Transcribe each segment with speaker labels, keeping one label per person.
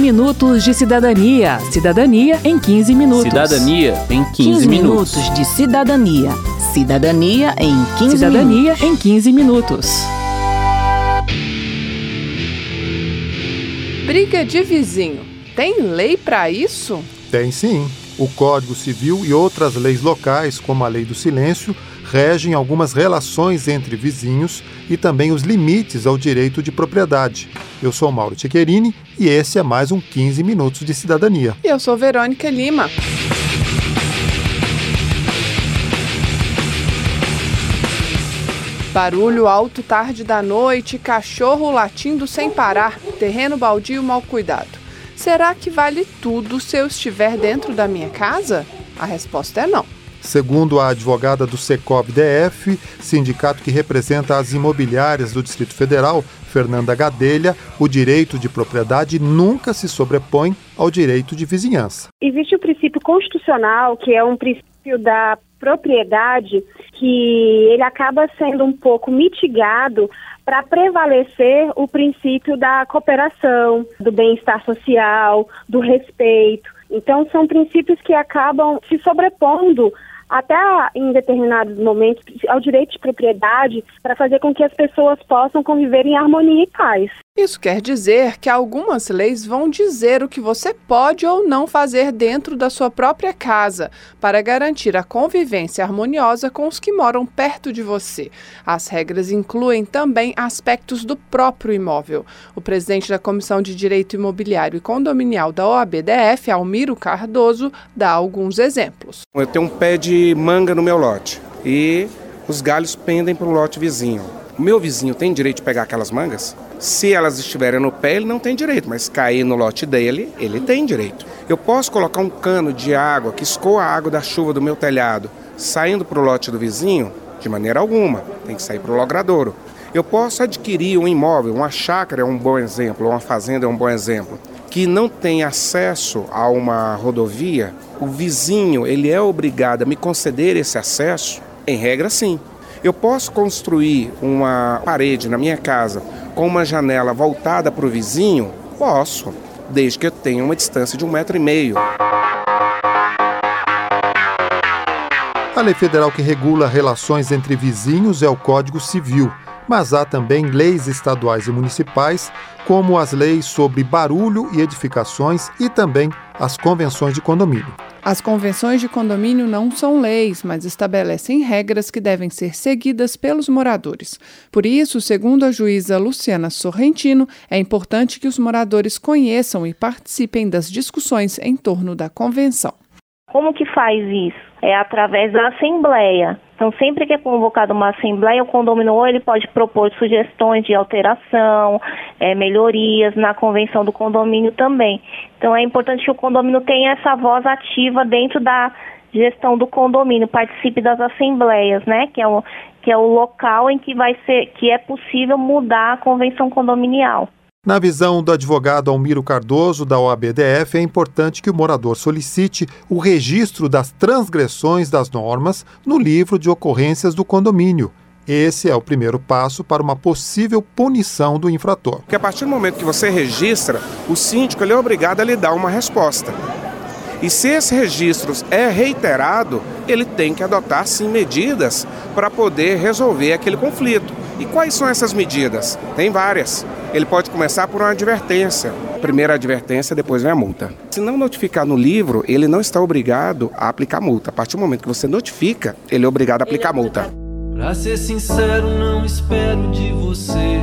Speaker 1: minutos de cidadania. Cidadania em 15 minutos.
Speaker 2: Cidadania em 15,
Speaker 3: 15 minutos de cidadania. Cidadania em 15
Speaker 1: Cidadania
Speaker 3: minutos.
Speaker 1: em 15 minutos.
Speaker 4: Briga de vizinho. Tem lei pra isso?
Speaker 5: Tem sim. O Código Civil e outras leis locais, como a Lei do Silêncio, regem algumas relações entre vizinhos e também os limites ao direito de propriedade. Eu sou Mauro Tchequerini e esse é mais um 15 Minutos de Cidadania.
Speaker 4: E eu sou Verônica Lima. Barulho alto tarde da noite, cachorro latindo sem parar, terreno baldio mal cuidado. Será que vale tudo se eu estiver dentro da minha casa? A resposta é não.
Speaker 5: Segundo a advogada do Secov DF, sindicato que representa as imobiliárias do Distrito Federal, Fernanda Gadelha, o direito de propriedade nunca se sobrepõe ao direito de vizinhança.
Speaker 6: Existe o princípio constitucional, que é um princípio da propriedade, que ele acaba sendo um pouco mitigado para prevalecer o princípio da cooperação, do bem-estar social, do respeito. Então, são princípios que acabam se sobrepondo até em determinados momentos ao direito de propriedade para fazer com que as pessoas possam conviver em harmonia e paz.
Speaker 4: Isso quer dizer que algumas leis vão dizer o que você pode ou não fazer dentro da sua própria casa para garantir a convivência harmoniosa com os que moram perto de você. As regras incluem também aspectos do próprio imóvel. O presidente da Comissão de Direito Imobiliário e Condominial da OABDF, Almiro Cardoso, dá alguns exemplos.
Speaker 7: Eu tenho um pé de manga no meu lote e os galhos pendem para o lote vizinho. O meu vizinho tem direito de pegar aquelas mangas? Se elas estiverem no pé, ele não tem direito, mas cair no lote dele, ele tem direito. Eu posso colocar um cano de água que escoa a água da chuva do meu telhado saindo para o lote do vizinho? De maneira alguma, tem que sair para o logradouro. Eu posso adquirir um imóvel, uma chácara é um bom exemplo, uma fazenda é um bom exemplo, que não tem acesso a uma rodovia, o vizinho ele é obrigado a me conceder esse acesso? Em regra, sim. Eu posso construir uma parede na minha casa com uma janela voltada para o vizinho? Posso, desde que eu tenha uma distância de um metro e meio.
Speaker 5: A lei federal que regula relações entre vizinhos é o Código Civil, mas há também leis estaduais e municipais, como as leis sobre barulho e edificações e também as convenções de condomínio.
Speaker 4: As convenções de condomínio não são leis, mas estabelecem regras que devem ser seguidas pelos moradores. Por isso, segundo a juíza Luciana Sorrentino, é importante que os moradores conheçam e participem das discussões em torno da convenção.
Speaker 8: Como que faz isso? É através da assembleia. Então, sempre que é convocada uma assembleia, o condomínio ele pode propor sugestões de alteração, é, melhorias na convenção do condomínio também. Então, é importante que o condomínio tenha essa voz ativa dentro da gestão do condomínio, participe das assembleias, né? Que é o, que é o local em que vai ser, que é possível mudar a convenção condominial.
Speaker 5: Na visão do advogado Almiro Cardoso, da OABDF, é importante que o morador solicite o registro das transgressões das normas no livro de ocorrências do condomínio. Esse é o primeiro passo para uma possível punição do infrator.
Speaker 7: Porque a partir do momento que você registra, o síndico é obrigado a lhe dar uma resposta. E se esse registro é reiterado, ele tem que adotar sim medidas para poder resolver aquele conflito. E quais são essas medidas? Tem várias. Ele pode começar por uma advertência. Primeira advertência, depois vem a multa. Se não notificar no livro, ele não está obrigado a aplicar multa. A partir do momento que você notifica, ele é obrigado a aplicar multa.
Speaker 9: Pra ser sincero, não espero de você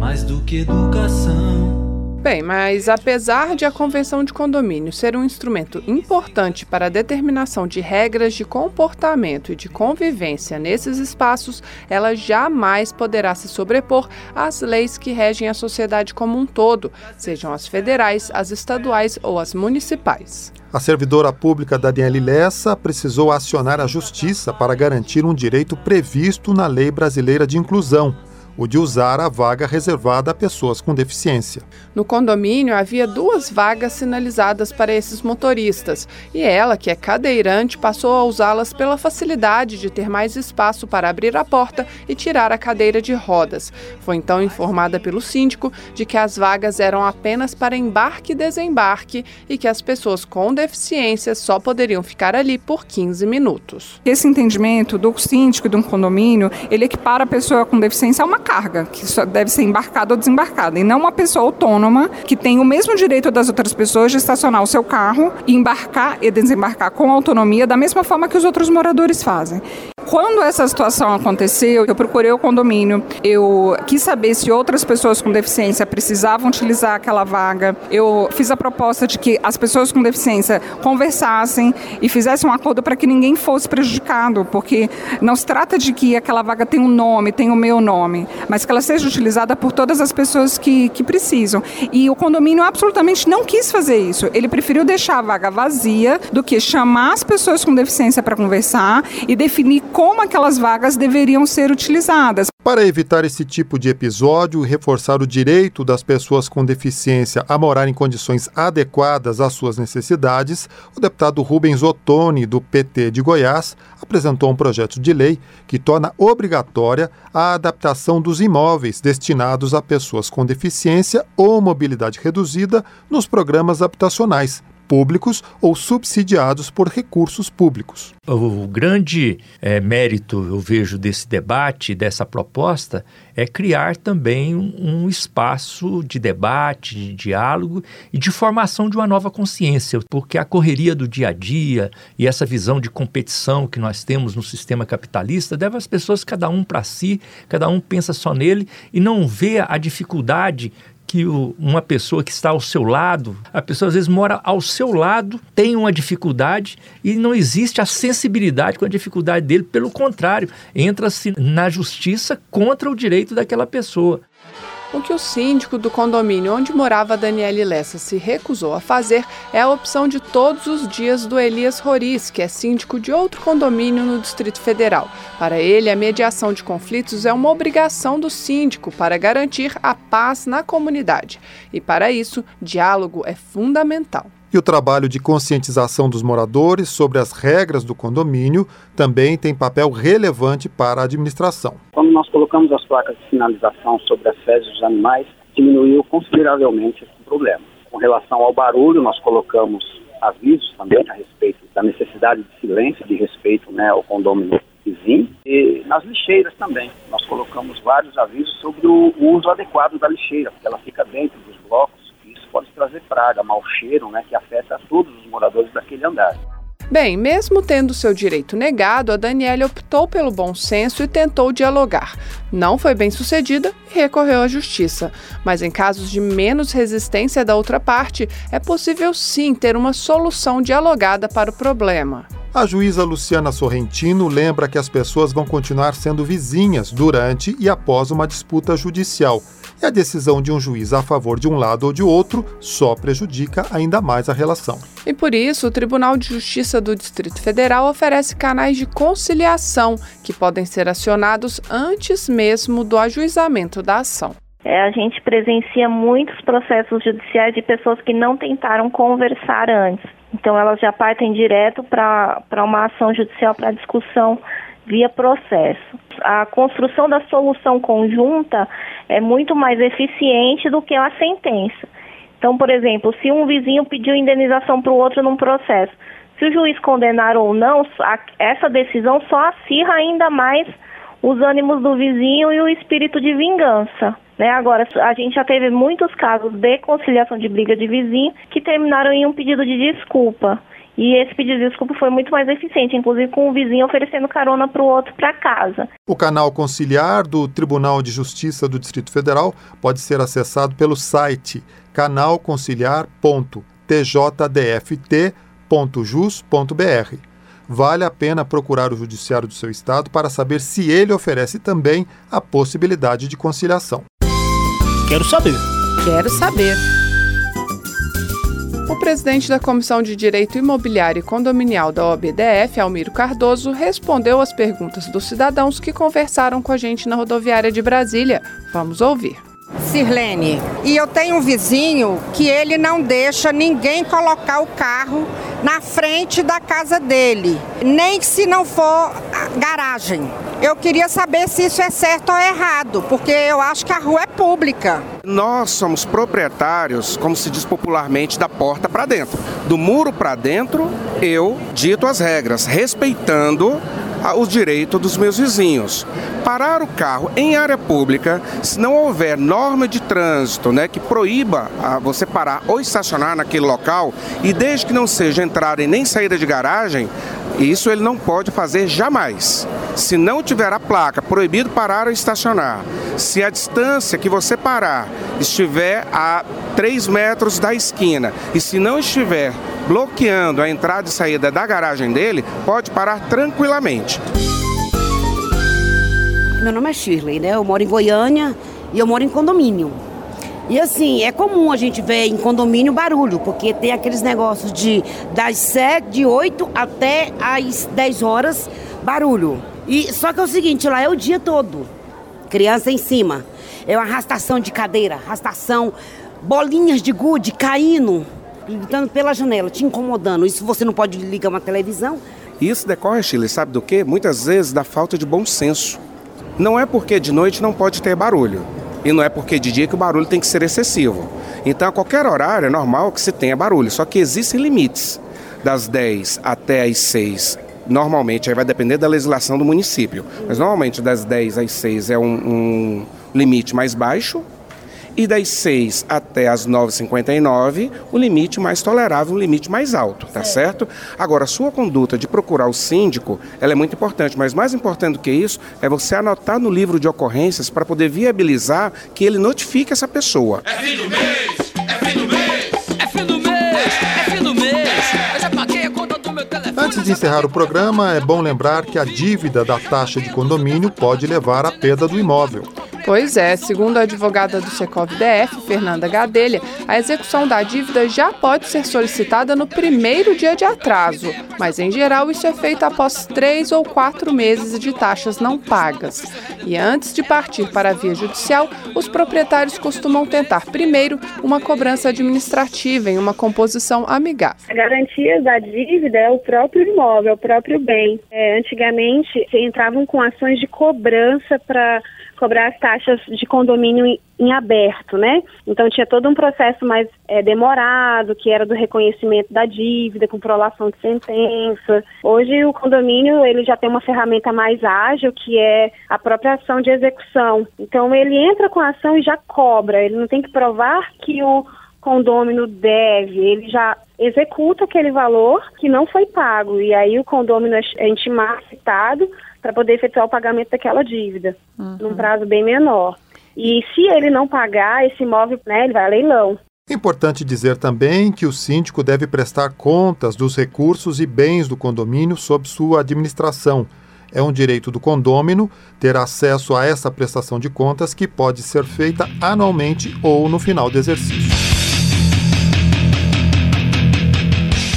Speaker 9: mais do que educação.
Speaker 4: Bem, mas apesar de a convenção de condomínio ser um instrumento importante para a determinação de regras de comportamento e de convivência nesses espaços, ela jamais poderá se sobrepor às leis que regem a sociedade como um todo, sejam as federais, as estaduais ou as municipais.
Speaker 5: A servidora pública Daniele Lessa precisou acionar a justiça para garantir um direito previsto na Lei Brasileira de Inclusão. O de usar a vaga reservada a pessoas com deficiência.
Speaker 4: No condomínio havia duas vagas sinalizadas para esses motoristas e ela, que é cadeirante, passou a usá-las pela facilidade de ter mais espaço para abrir a porta e tirar a cadeira de rodas. Foi então informada pelo síndico de que as vagas eram apenas para embarque e desembarque e que as pessoas com deficiência só poderiam ficar ali por 15 minutos.
Speaker 2: Esse entendimento do síndico e do condomínio, ele equipara a pessoa com deficiência a uma carga, que só deve ser embarcada ou desembarcada, e não uma pessoa autônoma que tem o mesmo direito das outras pessoas de estacionar o seu carro embarcar e desembarcar com autonomia da mesma forma que os outros moradores fazem. Quando essa situação aconteceu, eu procurei o condomínio, eu quis saber se outras pessoas com deficiência precisavam utilizar aquela vaga. Eu fiz a proposta de que as pessoas com deficiência conversassem e fizessem um acordo para que ninguém fosse prejudicado, porque não se trata de que aquela vaga tenha um nome, tenha o meu nome, mas que ela seja utilizada por todas as pessoas que, que precisam. E o condomínio absolutamente não quis fazer isso. Ele preferiu deixar a vaga vazia do que chamar as pessoas com deficiência para conversar e definir como aquelas vagas deveriam ser utilizadas.
Speaker 5: Para evitar esse tipo de episódio e reforçar o direito das pessoas com deficiência a morar em condições adequadas às suas necessidades, o deputado Rubens Ottoni, do PT de Goiás, apresentou um projeto de lei que torna obrigatória a adaptação dos imóveis destinados a pessoas com deficiência ou mobilidade reduzida nos programas habitacionais, públicos ou subsidiados por recursos públicos.
Speaker 10: O grande é, mérito, eu vejo, desse debate, dessa proposta, é criar também um, espaço de debate, de diálogo e de formação de uma nova consciência, porque a correria do dia a dia e essa visão de competição que nós temos no sistema capitalista leva as pessoas cada um para si, cada um pensa só nele e não vê a dificuldade que o, uma pessoa que está ao seu lado, a pessoa às vezes mora ao seu lado, tem uma dificuldade e não existe a sensibilidade com a dificuldade dele, pelo contrário, entra-se na justiça contra o direito daquela pessoa.
Speaker 4: O que o síndico do condomínio onde morava Daniele Lessa se recusou a fazer é a opção de todos os dias do Elias Roriz, que é síndico de outro condomínio no Distrito Federal. Para ele, a mediação de conflitos é uma obrigação do síndico para garantir a paz na comunidade. E para isso, diálogo é fundamental.
Speaker 5: E o trabalho de conscientização dos moradores sobre as regras do condomínio também tem papel relevante para a administração.
Speaker 11: Quando nós colocamos as placas de sinalização sobre as fezes dos animais, diminuiu consideravelmente esse problema. Com relação ao barulho, nós colocamos avisos também a respeito da necessidade de silêncio, de respeito né, ao condomínio vizinho. E nas lixeiras também, nós colocamos vários avisos sobre o uso adequado da lixeira, porque ela fica dentro blocos pode trazer praga, mau cheiro, né, que afeta todos os moradores daquele andar.
Speaker 4: Bem, mesmo tendo seu direito negado, a Daniela optou pelo bom senso e tentou dialogar. Não foi bem sucedida e recorreu à justiça. Mas em casos de menos resistência da outra parte, é possível sim ter uma solução dialogada para o problema.
Speaker 5: A juíza Luciana Sorrentino lembra que as pessoas vão continuar sendo vizinhas durante e após uma disputa judicial e a decisão de um juiz a favor de um lado ou de outro só prejudica ainda mais a relação.
Speaker 4: E por isso, o Tribunal de Justiça do Distrito Federal oferece canais de conciliação que podem ser acionados antes mesmo do ajuizamento da ação.
Speaker 8: É, a gente presencia muitos processos judiciais de pessoas que não tentaram conversar antes. Então, elas já partem direto para uma ação judicial para discussão via processo. A construção da solução conjunta é muito mais eficiente do que a sentença. Então, por exemplo, se um vizinho pediu indenização para o outro num processo, se o juiz condenar ou não, essa decisão só acirra ainda mais os ânimos do vizinho e o espírito de vingança. Né? Agora, a gente já teve muitos casos de conciliação de briga de vizinho que terminaram em um pedido de desculpa. E esse pedido de desculpa foi muito mais eficiente, inclusive com o vizinho oferecendo carona para o outro para casa.
Speaker 5: O canal conciliar do Tribunal de Justiça do Distrito Federal pode ser acessado pelo site canalconciliar.tjdft.jus.br. Vale a pena procurar o judiciário do seu estado para saber se ele oferece também a possibilidade de conciliação.
Speaker 1: Quero saber.
Speaker 3: Quero saber.
Speaker 4: O presidente da Comissão de Direito Imobiliário e Condominial da OBDF, Almiro Cardoso, respondeu às perguntas dos cidadãos que conversaram com a gente na rodoviária de Brasília. Vamos ouvir.
Speaker 12: Sirlene, e eu tenho um vizinho que ele não deixa ninguém colocar o carro na frente da casa dele, nem se não for garagem. Eu queria saber se isso é certo ou errado, porque eu acho que a rua é pública.
Speaker 7: Nós somos proprietários, como se diz popularmente, da porta para dentro. Do muro para dentro, eu dito as regras, respeitando os direitos dos meus vizinhos. Parar o carro em área pública, se não houver norma de trânsito né, que proíba a você parar ou estacionar naquele local, e desde que não seja entrada e nem saída de garagem, isso ele não pode fazer jamais. Se não tiver a placa proibido parar ou estacionar, se a distância que você parar estiver a 3 metros da esquina e se não estiver bloqueando a entrada e saída da garagem dele, pode parar tranquilamente.
Speaker 13: Meu nome é Shirley, né? Eu moro em Goiânia e eu moro em condomínio. E assim, é comum a gente ver em condomínio barulho, porque tem aqueles negócios de das 7, de 8 até as 10 horas, barulho. E só que é o seguinte, lá é o dia todo. Criança em cima. É uma arrastação de cadeira, arrastação, bolinhas de gude caindo gritando pela janela, te incomodando. Isso você não pode ligar uma televisão?
Speaker 7: Isso decorre, Chile, sabe do quê? Muitas vezes da falta de bom senso. Não é porque de noite não pode ter barulho. E não é porque de dia que o barulho tem que ser excessivo. Então, a qualquer horário é normal que se tenha barulho. Só que existem limites. Das 10 até as 6 normalmente aí vai depender da legislação do município, mas normalmente das 10 às 6 é um, um limite mais baixo e das 6 até as 9h59, o limite mais tolerável, o limite mais alto, tá certo? Agora, a sua conduta de procurar o síndico, ela é muito importante, mas mais importante do que isso é você anotar no livro de ocorrências para poder viabilizar que ele notifique essa pessoa. É fim do mês! É fim do mês! É fim do mês!
Speaker 5: É fim do mês! Eu já paguei a conta do meu telefone. Antes de encerrar o programa, é bom lembrar que a dívida da taxa de condomínio pode levar à perda do imóvel.
Speaker 4: Pois é, segundo a advogada do Secov DF, Fernanda Gadelha, a execução da dívida já pode ser solicitada no primeiro dia de atraso, mas em geral isso é feito após três ou quatro meses de taxas não pagas. E antes de partir para a via judicial, os proprietários costumam tentar primeiro uma cobrança administrativa em uma composição amigável.
Speaker 6: A garantia da dívida é o próprio imóvel, é o próprio bem. É, antigamente entravam com ações de cobrança para cobrar as taxas de condomínio em, em, aberto, né? Então tinha todo um processo mais é, demorado, que era do reconhecimento da dívida, com prolação de sentença. Hoje o condomínio ele já tem uma ferramenta mais ágil, que é a própria ação de execução. Então ele entra com a ação e já cobra. Ele não tem que provar que o condômino deve, ele já executa aquele valor que não foi pago e aí o condômino é intimado, citado para poder efetuar o pagamento daquela dívida, uhum. num prazo bem menor. E se ele não pagar esse imóvel, né, ele vai a leilão.
Speaker 5: É importante dizer também que o síndico deve prestar contas dos recursos e bens do condomínio sob sua administração. É um direito do condômino ter acesso a essa prestação de contas que pode ser feita anualmente ou no final do exercício.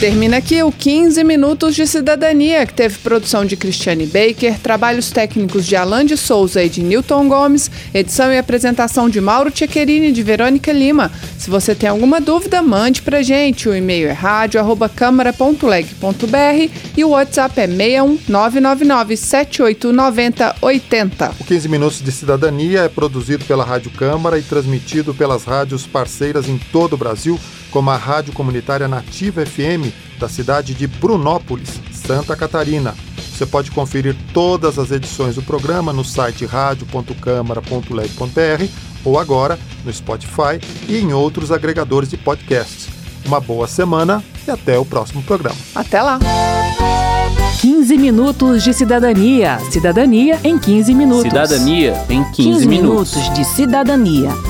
Speaker 4: Termina aqui o 15 Minutos de Cidadania, que teve produção de Cristiane Baker, trabalhos técnicos de Alan de Souza e de Newton Gomes, edição e apresentação de Mauro Tchequerini e de Verônica Lima. Se você tem alguma dúvida, mande pra gente. O e-mail é rádio.câmara.leg.br e o WhatsApp é 61 999 7890 80.
Speaker 5: O 15 Minutos de Cidadania é produzido pela Rádio Câmara e transmitido pelas rádios parceiras em todo o Brasil como a Rádio Comunitária Nativa FM da cidade de Brunópolis, Santa Catarina. Você pode conferir todas as edições do programa no site radio.câmara.leg.br ou agora no Spotify e em outros agregadores de podcasts. Uma boa semana e até o próximo programa.
Speaker 4: Até lá!
Speaker 1: 15 minutos de cidadania. Cidadania em 15 minutos.
Speaker 3: Cidadania em 15, 15 minutos. minutos de cidadania.